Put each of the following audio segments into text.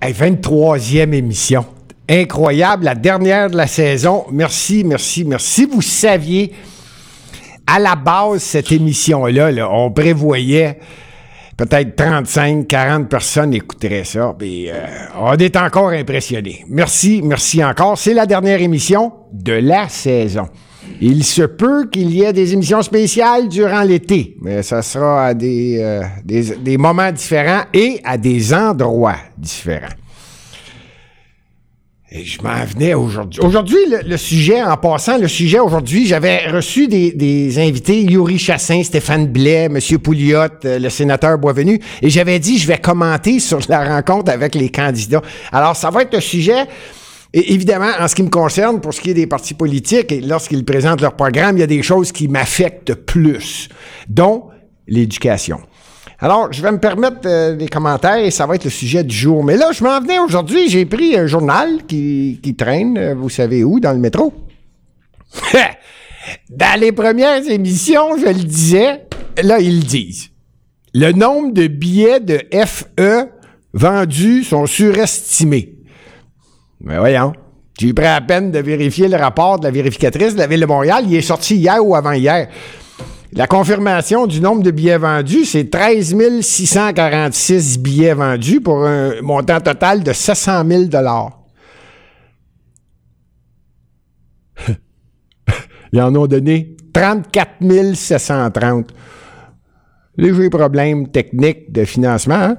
Hey, 23e émission. Incroyable, la dernière de la saison. Merci, merci, merci. Vous saviez, à la base, cette émission-là, là, on prévoyait peut-être 35, 40 personnes écouteraient ça. Euh, on est encore impressionnés. Merci, merci encore. C'est la dernière émission de la saison. Il se peut qu'il y ait des émissions spéciales durant l'été, mais ça sera à des, euh, moments différents et à des endroits différents. Et je m'en venais aujourd'hui. Aujourd'hui, le, le sujet, en passant, le sujet aujourd'hui, j'avais reçu des, des invités, Yuri Chassin, Stéphane Blais, M. Pouliot, euh, le sénateur Boisvenu, et j'avais dit, je vais commenter sur la rencontre avec les candidats. Alors, ça va être un sujet, et évidemment, en ce qui me concerne, pour ce qui est des partis politiques, et lorsqu'ils présentent leur programme, il y a des choses qui m'affectent plus, dont l'éducation. Alors, je vais me permettre euh, des commentaires et ça va être le sujet du jour. Mais là, je m'en venais aujourd'hui, j'ai pris un journal qui, qui traîne, euh, vous savez où, dans le métro. dans les premières émissions, je le disais, là, ils le disent. Le nombre de billets de FE vendus sont surestimés. Mais voyons. J'ai pris la peine de vérifier le rapport de la vérificatrice de la Ville de Montréal. Il est sorti hier ou avant-hier. La confirmation du nombre de billets vendus, c'est 13 646 billets vendus pour un montant total de 700 000 Ils en ont donné 34 730. Léger problème technique de financement. Hein?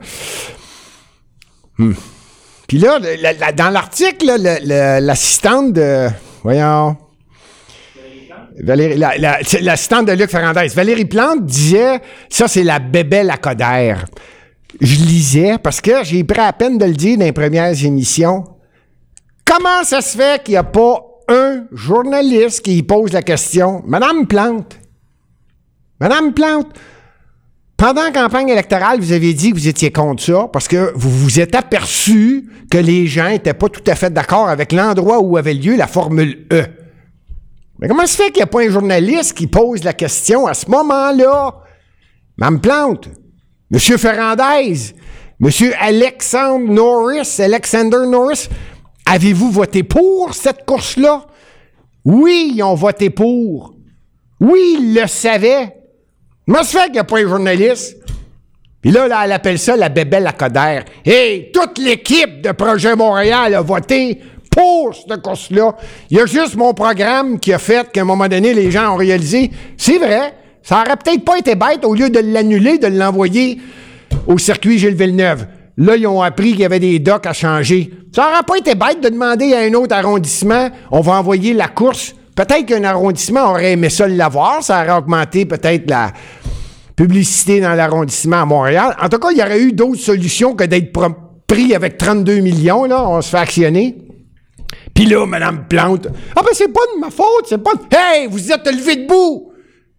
Hmm. Puis là, dans l'article, l'assistante de. Voyons. Valérie, l'assistante la, de Luc Ferrandez. Valérie Plante disait ça, c'est la bébelle à Coder. Je lisais parce que j'ai pris à peine de le dire dans les premières émissions. Comment ça se fait qu'il n'y a pas un journaliste qui pose la question? Madame Plante, Madame Plante, pendant la campagne électorale, vous avez dit que vous étiez contre ça parce que vous vous êtes aperçu que les gens n'étaient pas tout à fait d'accord avec l'endroit où avait lieu la Formule E. Mais comment se fait qu'il n'y a pas un journaliste qui pose la question à ce moment-là? Mme Plante, M. Ferrandez, M. Alexandre Norris, Alexander Norris, avez-vous voté pour cette course-là? Oui, ils ont voté pour. Oui, ils le savaient. Comment se fait qu'il n'y a pas un journaliste? Puis là, là, elle appelle ça la bébelle à Coder. Hey, toute l'équipe de Projet Montréal a voté pour cette course-là. Il y a juste mon programme qui a fait qu'à un moment donné, les gens ont réalisé, c'est vrai, ça aurait peut-être pas été bête, au lieu de l'annuler, de l'envoyer au circuit Gilles Villeneuve. Là, ils ont appris qu'il y avait des docks à changer. Ça aurait pas été bête de demander à un autre arrondissement, on va envoyer la course. Peut-être qu'un arrondissement aurait aimé ça l'avoir, ça aurait augmenté peut-être la publicité dans l'arrondissement à Montréal. En tout cas, il y aurait eu d'autres solutions que d'être pris avec 32 millions, là, on se fait actionner. Puis là, Madame Plante, ah ben c'est pas de ma faute, c'est pas. Hey, vous êtes levé debout!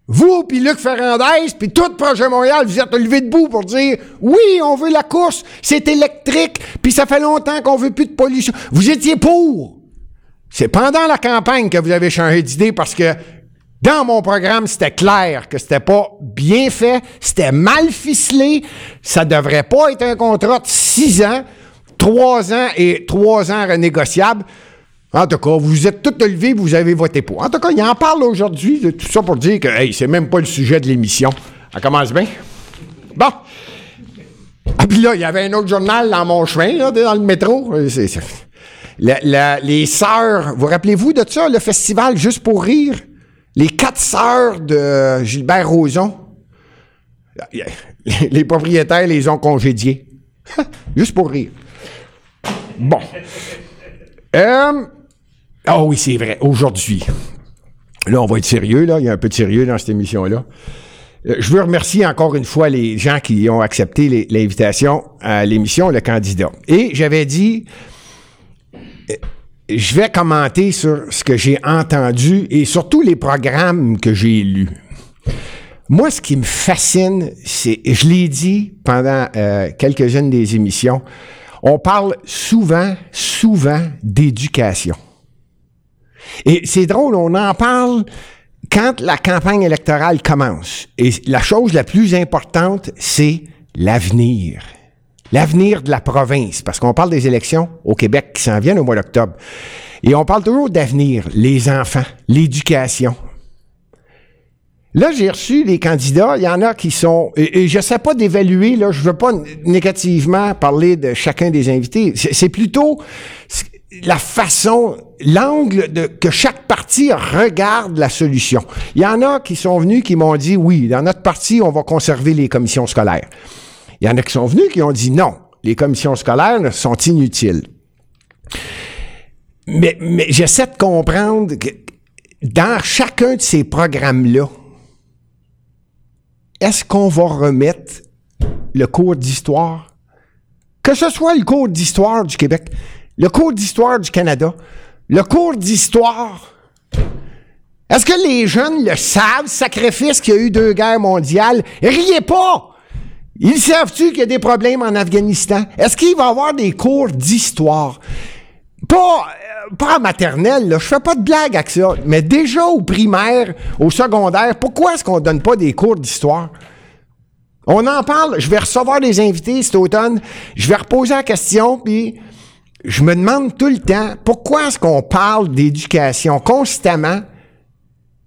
Vous, puis Luc Ferrandez, puis tout Projet Montréal, vous êtes levé debout pour dire oui, on veut la course, c'est électrique, puis ça fait longtemps qu'on veut plus de pollution. Vous étiez pour. C'est pendant la campagne que vous avez changé d'idée parce que dans mon programme, c'était clair que c'était pas bien fait, c'était mal ficelé, ça devrait pas être un contrat de six ans, trois ans et trois ans renégociables. En tout cas, vous êtes tous levés, vous avez voté pour. En tout cas, il en parle aujourd'hui de tout ça pour dire que hey, c'est même pas le sujet de l'émission. Ça commence bien? Bon. Ah, puis là, il y avait un autre journal dans mon chemin, là, dans le métro. Les sœurs, vous rappelez-vous de ça, le festival Juste pour rire? Les quatre sœurs de Gilbert Rozon. Les propriétaires les ont congédiés. Juste pour rire. Bon. Euh, ah oui, c'est vrai. Aujourd'hui, là, on va être sérieux, là. Il y a un peu de sérieux dans cette émission-là. Euh, je veux remercier encore une fois les gens qui ont accepté l'invitation à l'émission, le candidat. Et j'avais dit, je vais commenter sur ce que j'ai entendu et surtout les programmes que j'ai lus. Moi, ce qui me fascine, c'est, je l'ai dit pendant euh, quelques-unes des émissions, on parle souvent, souvent d'éducation. Et c'est drôle, on en parle quand la campagne électorale commence. Et la chose la plus importante, c'est l'avenir. L'avenir de la province, parce qu'on parle des élections au Québec qui s'en viennent au mois d'octobre. Et on parle toujours d'avenir, les enfants, l'éducation. Là, j'ai reçu les candidats. Il y en a qui sont. Et, je ne sais pas d'évaluer, là, je ne veux pas négativement parler de chacun des invités. C'est plutôt la façon, l'angle de que chaque parti regarde la solution. Il y en a qui sont venus qui m'ont dit oui, dans notre parti, on va conserver les commissions scolaires. Il y en a qui sont venus qui ont dit non, les commissions scolaires sont inutiles. Mais, mais j'essaie de comprendre que dans chacun de ces programmes-là, est-ce qu'on va remettre le cours d'histoire? Que ce soit le cours d'histoire du Québec, le cours d'histoire du Canada, le cours d'histoire. Est-ce que les jeunes le savent, sacrifice qu'il y a eu deux guerres mondiales? Riez pas! Ils savent-tu qu'il y a des problèmes en Afghanistan? Est-ce qu'il va y avoir des cours d'histoire? Pas, euh, pas en maternelle, là. je fais pas de blague avec ça, mais déjà au primaire, au secondaire, pourquoi est-ce qu'on donne pas des cours d'histoire? On en parle, je vais recevoir des invités cet automne, je vais reposer la question, puis je me demande tout le temps, pourquoi est-ce qu'on parle d'éducation constamment,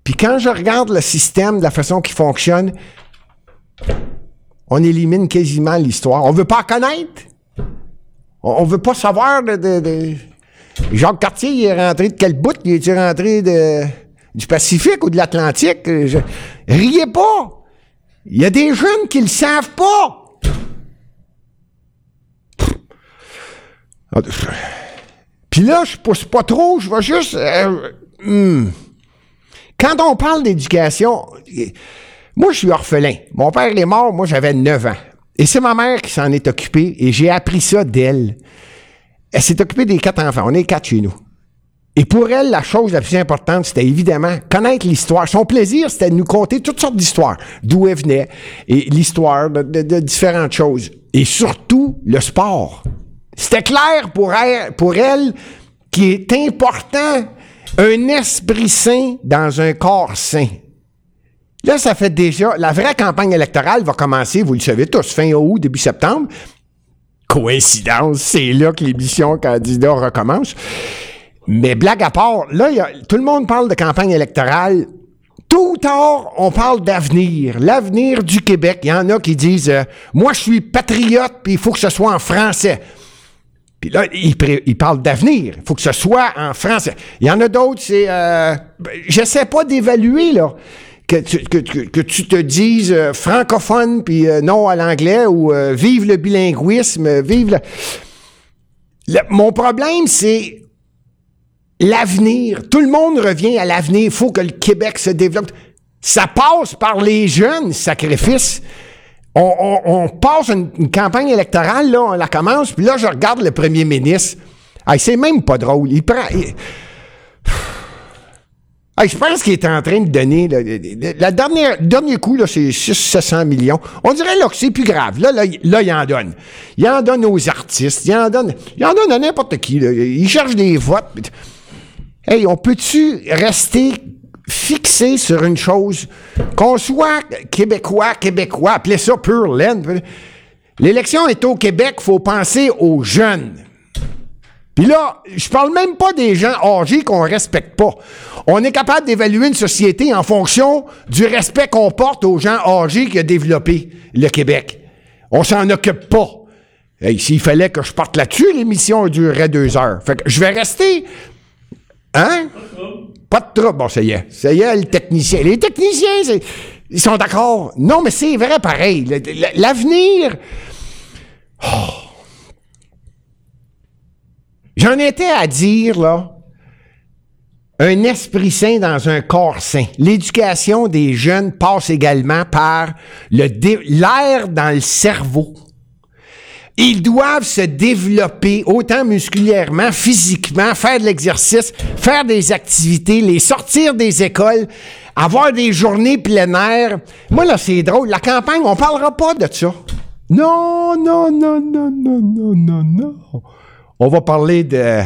puis quand je regarde le système de la façon qu'il fonctionne, on élimine quasiment l'histoire. On veut pas connaître. On, veut pas savoir de, Jacques Cartier, il est rentré de quel bout? Il est rentré du Pacifique ou de l'Atlantique? Riez pas! Il y a des jeunes qui le savent pas! Puis là, je pousse pas trop, je vais juste... Euh, hmm. Quand on parle d'éducation, moi, je suis orphelin. Mon père est mort, moi, j'avais 9 ans. Et c'est ma mère qui s'en est occupée et j'ai appris ça d'elle. Elle, s'est occupée des quatre enfants. On est quatre chez nous. Et pour elle, la chose la plus importante, c'était évidemment connaître l'histoire. Son plaisir, c'était de nous conter toutes sortes d'histoires, d'où elle venait, et l'histoire de, de, différentes choses. Et surtout, le sport. C'était clair pour elle, pour elle qui est important un esprit sain dans un corps sain. Là, ça fait déjà. La vraie campagne électorale va commencer, vous le savez tous, fin août, début septembre. Coïncidence, c'est là que l'émission candidat recommence. Mais blague à part, là, tout le monde parle de campagne électorale. Tout tard, on parle d'avenir, l'avenir du Québec. Il y en a qui disent euh, Moi, je suis patriote, puis il faut que ce soit en français. Puis là, ils, parlent d'avenir. Il faut que ce soit en français. Il y en a d'autres, c'est. Euh, ben, J'essaie pas d'évaluer, là que tu, te dises euh, francophone puis euh, non à l'anglais ou euh, vive le bilinguisme, vive le... Mon problème, c'est l'avenir. Tout le monde revient à l'avenir. Il faut que le Québec se développe. Ça passe par les jeunes sacrifices. On, passe une, campagne électorale, là, on la commence, puis là, je regarde le premier ministre. Ah, c'est même pas drôle. Il prend je pense qu'il est en train de donner. la dernière, le dernier coup, c'est 600 millions. On dirait là, que c'est plus grave. Là, là, il en donne. Il en donne aux artistes. Il en donne, il en donne à n'importe qui. Il cherche des votes. Hey, on peut-tu rester fixé sur une chose? Qu'on soit québécois, québécois, appelez ça pure laine. L'élection est au Québec, faut penser aux jeunes. Puis là, je parle même pas des gens âgés qu'on respecte pas. On est capable d'évaluer une société en fonction du respect qu'on porte aux gens âgés qui a développé le Québec. On s'en occupe pas. Hey, S'il fallait que je parte là-dessus, l'émission durerait deux heures. Fait que je vais rester. Hein? Pas de trouble. Bon, ça y est. Ça y est, le technicien. Les techniciens, ils sont d'accord. Non, mais c'est vrai pareil. L'avenir. Oh. J'en étais à dire, là, un esprit sain dans un corps sain. L'éducation des jeunes passe également par l'air dans le cerveau. Ils doivent se développer autant musculairement, physiquement, faire de l'exercice, faire des activités, les sortir des écoles, avoir des journées plein air. Moi, là, c'est drôle. La campagne, on parlera pas de ça. Non, non, non, non, non, non, non, non. On va parler de.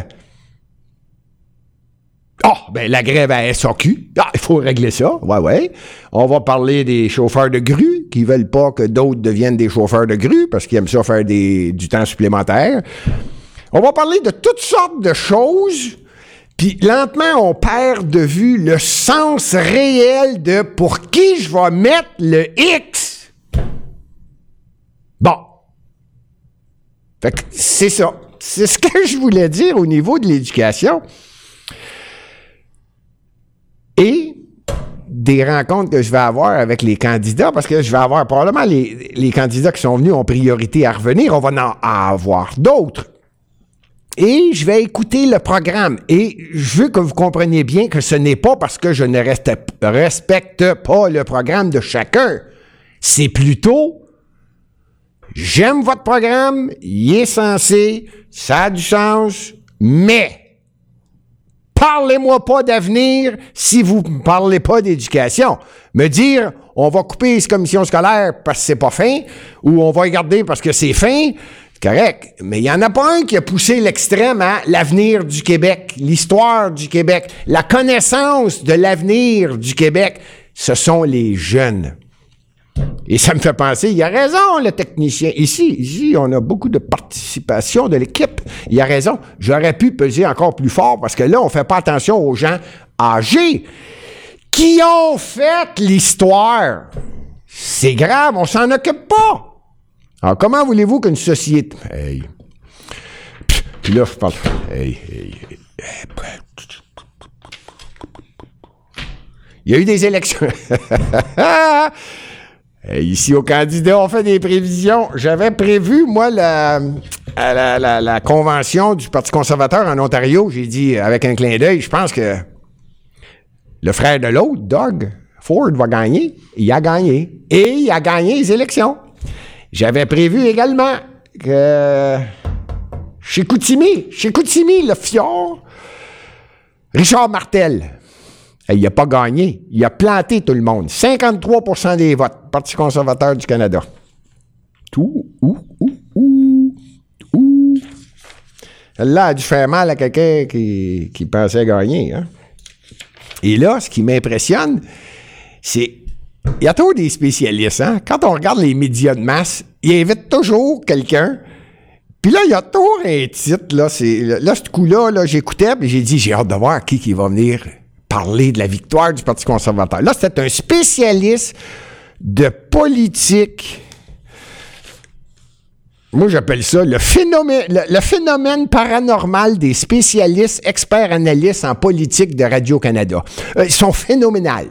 Ah, ben la grève à SAQ. Ah, il faut régler ça. Ouais, ouais. On va parler des chauffeurs de grue qui veulent pas que d'autres deviennent des chauffeurs de grue parce qu'ils aiment ça faire du temps supplémentaire. On va parler de toutes sortes de choses. Puis lentement, on perd de vue le sens réel de pour qui je vais mettre le X. Bon. Fait que c'est ça. C'est ce que je voulais dire au niveau de l'éducation. Et des rencontres que je vais avoir avec les candidats, parce que je vais avoir probablement les, les candidats qui sont venus ont priorité à revenir, on va en avoir d'autres. Et je vais écouter le programme. Et je veux que vous compreniez bien que ce n'est pas parce que je ne respecte pas le programme de chacun. C'est plutôt, j'aime votre programme, il est censé, ça a du sens, mais Parlez-moi pas d'avenir si vous ne parlez pas d'éducation. Me dire, on va couper les commissions scolaires parce que c'est pas fin, ou on va y garder parce que c'est fin, correct. Mais il n'y en a pas un qui a poussé l'extrême à l'avenir du Québec, l'histoire du Québec, la connaissance de l'avenir du Québec. Ce sont les jeunes. Et ça me fait penser, il a raison, le technicien. Ici, ici, on a beaucoup de participation de l'équipe. Il a raison. J'aurais pu peser encore plus fort parce que là, on ne fait pas attention aux gens âgés qui ont fait l'histoire. C'est grave, on s'en occupe pas. Alors, comment voulez-vous qu'une société. Hey. Puis là, je parle. Hey, hey, hey. Il y a eu des élections. Euh, ici, au candidat, on fait des prévisions. J'avais prévu, moi, la, la, la, convention du Parti conservateur en Ontario. J'ai dit, avec un clin d'œil, je pense que le frère de l'autre, Doug Ford, va gagner. Il a gagné. Et il a gagné les élections. J'avais prévu également que chez Koutimi, chez Koutimi, le fjord, Richard Martel, il n'a pas gagné. Il a planté tout le monde. 53% des votes. Parti conservateur du Canada. Tout, ou, ou, ou, ou. Là a dû faire mal à quelqu'un qui, pensait gagner. Hein. Et là, ce qui m'impressionne, c'est. Il y a toujours des spécialistes. Hein? Quand on regarde les médias de masse, ils invitent toujours quelqu'un. Puis là, il y a toujours un titre. Là, là ce coup-là, -là, j'écoutais, et j'ai dit j'ai hâte de voir qui, qui va venir parler de la victoire du Parti conservateur. Là, c'était un spécialiste de politique. Moi, j'appelle ça le phénomène, paranormal des spécialistes, experts, analystes en politique de Radio-Canada. Euh, ils sont phénoménals.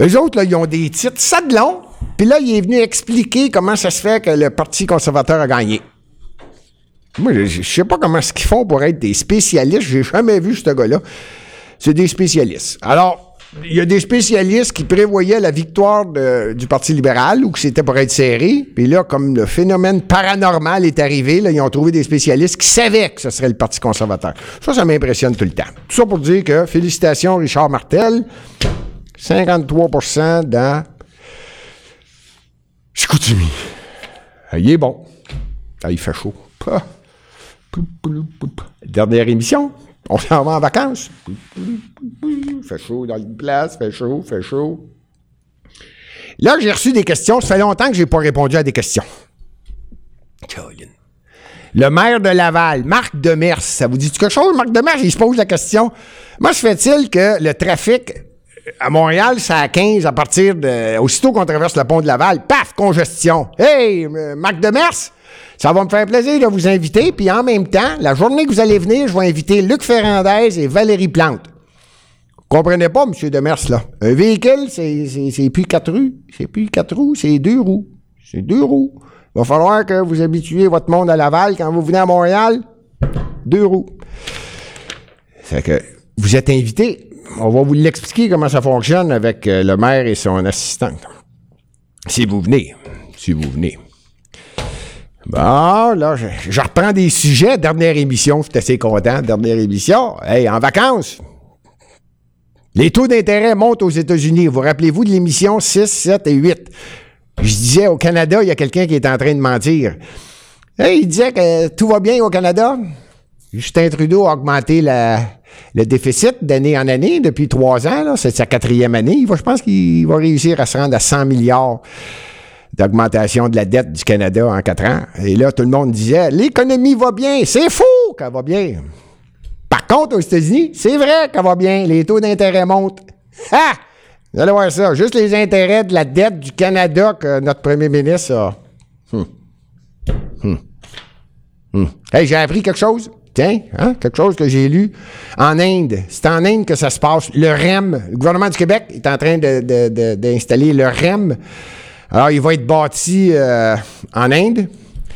Eux autres, là, ils ont des titres ça de long. Puis là, il est venu expliquer comment ça se fait que le Parti conservateur a gagné. Moi, je, ne sais pas comment ce qu'ils font pour être des spécialistes. J'ai jamais vu ce gars-là c'est des spécialistes. Alors, il y a des spécialistes qui prévoyaient la victoire du Parti libéral ou que c'était pour être serré. Puis là, comme le phénomène paranormal est arrivé, là, ils ont trouvé des spécialistes qui savaient que ce serait le Parti conservateur. Ça, ça m'impressionne tout le temps. Tout ça pour dire que, félicitations, Richard Martel, 53% dans Chicoutimi. Ah, il est bon. Ah, il fait chaud. Dernière émission. On s'en va en vacances. Fait chaud dans une place, fait chaud, fait chaud. Là, j'ai reçu des questions. Ça fait longtemps que je n'ai pas répondu à des questions. Le maire de Laval, Marc Demers, ça vous dit quelque chose, Marc Demers? Il se pose la question. Moi, se fait-il que le trafic à Montréal, c'est à 15 à partir de. Aussitôt qu'on traverse le pont de Laval, paf, congestion. Hey, euh, Marc Demers, ça va me faire plaisir de vous inviter. Puis en même temps, la journée que vous allez venir, je vais inviter Luc Ferrandez et Valérie Plante. Vous comprenez pas, M. Demers, là. Un véhicule, c'est plus quatre roues. C'est plus quatre roues, c'est deux roues. C'est deux roues. Il va falloir que vous habituez votre monde à Laval quand vous venez à Montréal. Deux roues. C'est que vous êtes invité. On va vous l'expliquer comment ça fonctionne avec euh, le maire et son assistante. Si vous venez. Si vous venez. Bon, là, je, reprends des sujets. Dernière émission, je suis assez content. Dernière émission. Hey, en vacances. Les taux d'intérêt montent aux États-Unis. Vous rappelez-vous de l'émission 6, 7 et 8? Je disais, au Canada, il y a quelqu'un qui est en train de mentir. Hey, il disait que tout va bien au Canada. Justin Trudeau a augmenté le déficit d'année en année depuis trois ans. C'est sa quatrième année. je pense qu'il va réussir à se rendre à 100 milliards d'augmentation de la dette du Canada en quatre ans. Et là, tout le monde disait, l'économie va bien. C'est faux qu'elle va bien. Par contre, aux États-Unis, c'est vrai qu'elle va bien. Les taux d'intérêt montent. Ah! Vous allez voir ça. Juste les intérêts de la dette du Canada que notre premier ministre a. Hum. Hum. Hum. Hey, j'ai appris quelque chose. Tiens, hein, quelque chose que j'ai lu en Inde. C'est en Inde que ça se passe. Le REM, le gouvernement du Québec est en train d'installer le REM. Alors, il va être bâti euh, en Inde.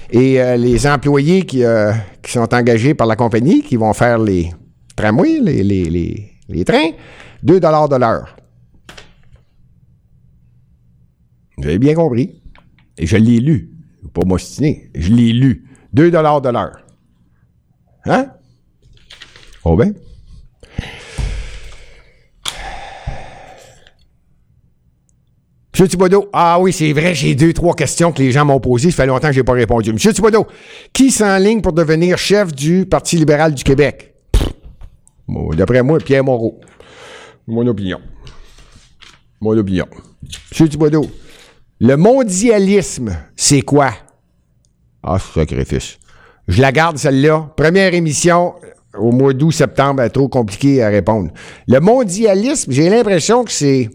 Et euh, les employés qui, euh, qui, sont engagés par la compagnie, qui vont faire les tramways, les, les, les, trains, 2 de l'heure. Vous avez bien compris. Et je l'ai lu. Pas m'ostiner. Je l'ai lu. 2 de l'heure. Hein? Oh ben. Monsieur Thibodeau, ah oui, c'est vrai, j'ai deux, trois questions que les gens m'ont posées. Ça fait longtemps que je n'ai pas répondu. Monsieur Thibodeau, qui s'enligne pour devenir chef du Parti libéral du Québec? D'après moi, Pierre Moreau. Mon opinion. Mon opinion. Monsieur Thibodeau, le mondialisme, c'est quoi? Ah, sacrifice. Je la garde, celle-là. Première émission au mois d'août-septembre, trop compliqué à répondre. Le mondialisme, j'ai l'impression que c'est...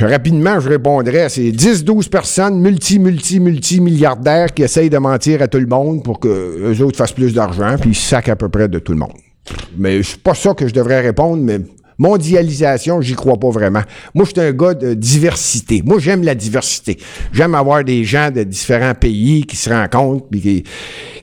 Rapidement, je répondrais, c'est 10-12 personnes multi, multi, multi milliardaires qui essayent de mentir à tout le monde pour que eux autres fassent plus d'argent, puis ils sacent à peu près de tout le monde. Mais c'est pas ça que je devrais répondre, mais Mondialisation, j'y crois pas vraiment. Moi, je suis un gars de diversité. Moi, j'aime la diversité. J'aime avoir des gens de différents pays qui se rencontrent puis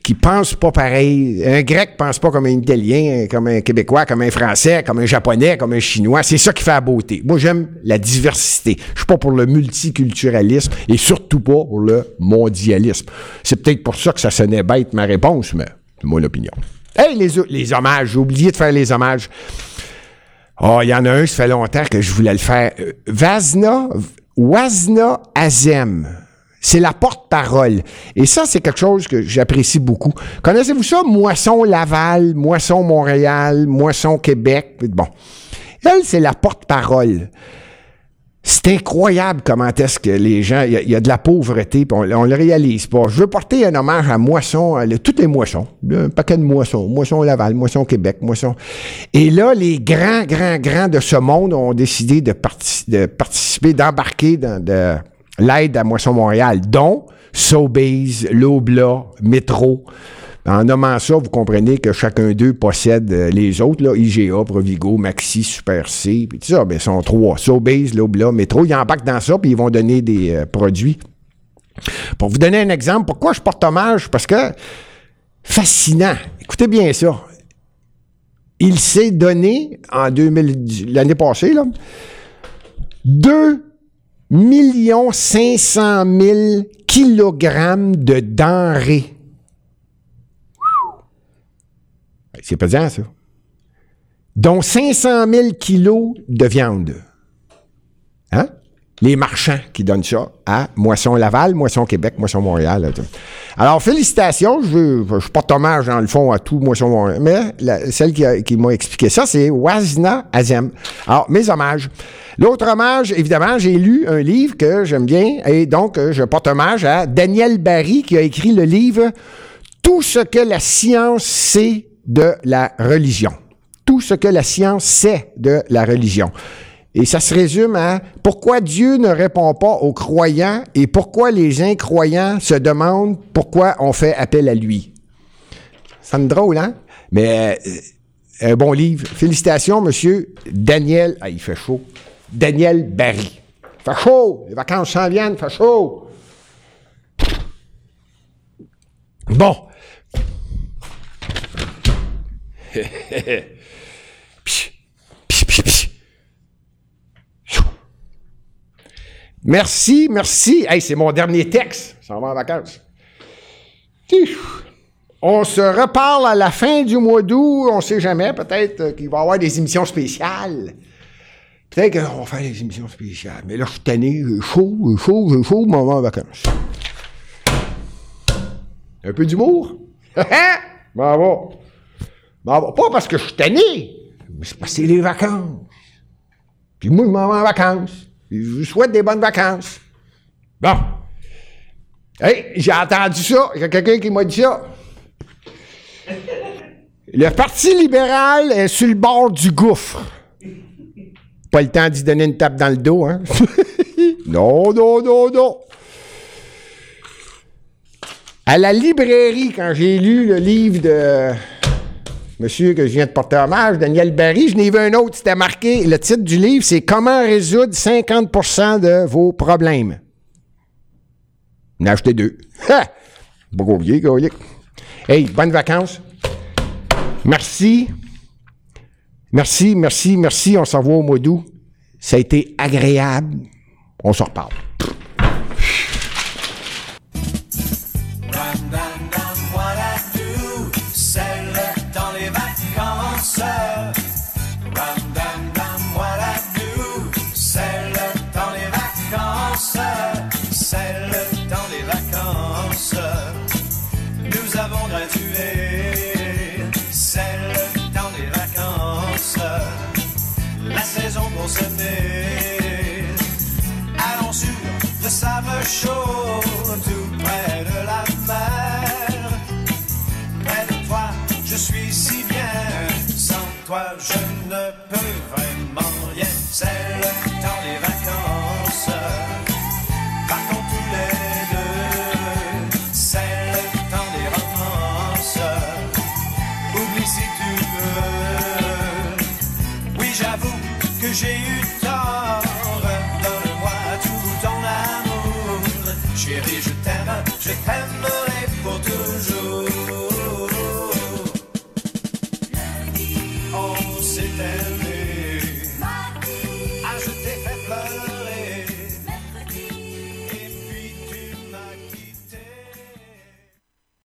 qui, pensent pas pareil. Un grec pense pas comme un italien, comme un québécois, comme un français, comme un japonais, comme un chinois. C'est ça qui fait la beauté. Moi, j'aime la diversité. Je suis pas pour le multiculturalisme et surtout pas pour le mondialisme. C'est peut-être pour ça que ça sonnait bête ma réponse, mais c'est mon opinion. Hey, les, les hommages, j'ai oublié de faire les hommages. Oh, il y en a un, ça fait longtemps que je voulais le faire. Euh, Vazna, Wazna Azem. C'est la porte-parole. Et ça, c'est quelque chose que j'apprécie beaucoup. Connaissez-vous ça? Moisson Laval, Moisson Montréal, Moisson Québec. Bon. Elle, c'est la porte-parole. C'est incroyable comment est-ce que les gens, il y, a de la pauvreté, puis on, ne le réalise pas. Je veux porter un hommage à Moisson, à toutes les moissons, un paquet de moissons, Moisson Laval, Moisson Québec, Moisson. Et là, les grands, grands, grands de ce monde ont décidé de, participer, d'embarquer dans de l'aide à Moisson Montréal, dont Sobeys, Lobla, Métro. En nommant ça, vous comprenez que chacun d'eux possède euh, les autres, là, IGA, Provigo, Maxi, Super C, puis tout ça, ben, ils sont trois. Sobeys, Lobla, Métro, ils embarquent dans ça, puis ils vont donner des euh, produits. Pour vous donner un exemple, pourquoi je porte hommage? Parce que, fascinant, écoutez bien ça. Il s'est donné, en 2000, l'année passée, là, 2 500 000 kilogrammes de denrées C'est pesant, ça. Dont 500 000 kilos de viande. Hein? Les marchands qui donnent ça à Moisson Laval, Moisson Québec, Moisson Montréal. Alors, félicitations. Je, je, porte hommage, dans le fond, à tout Moisson Montréal. Mais celle qui, m'a expliqué ça, c'est Wazna Azem. Alors, mes hommages. L'autre hommage, évidemment, j'ai lu un livre que j'aime bien. Et donc, je porte hommage à Daniel Barry qui a écrit le livre Tout ce que la science sait de la religion. Tout ce que la science sait de la religion. Et ça se résume à pourquoi Dieu ne répond pas aux croyants et pourquoi les incroyants se demandent pourquoi on fait appel à lui. Ça me drôle, hein? Mais euh, un bon livre. Félicitations, monsieur Daniel. Ah, il fait chaud. Daniel Barry. Fait chaud. Les vacances s'en viennent, fait chaud. Bon. Merci, merci. Hey, c'est mon dernier texte. Ça va en vacances. On se reparle à la fin du mois d'août. On ne sait jamais. Peut-être qu'il va y avoir des émissions spéciales. Peut-être qu'on va faire des émissions spéciales. Mais là, je suis tanné. J'ai chaud, j'ai chaud, j'ai chaud. Moment en vacances. Un peu d'humour? Bravo. Bon, pas parce que je suis tanné, mais c'est c'est les vacances. Puis moi, je m'en vais en vacances. Je vous souhaite des bonnes vacances. Bon. Hey, j'ai entendu ça. Il y a quelqu'un qui m'a dit ça. Le Parti libéral est sur le bord du gouffre. Pas le temps d'y donner une tape dans le dos, hein? non, non, non, non. À la librairie, quand j'ai lu le livre de monsieur que je viens de porter hommage, Daniel Barry, je n'ai vu un autre, c'était marqué, le titre du livre, c'est Comment résoudre 50% de vos problèmes. A acheté deux. Ha! Vieux, Hey, bonnes vacances. Merci. Merci, merci, merci. On s'en va au mois d'août. Ça a été agréable. On s'en reparle. Chaud tout près de la mer. Près de toi, je suis si bien. Sans toi, je ne peux vraiment rien. C'est le temps des.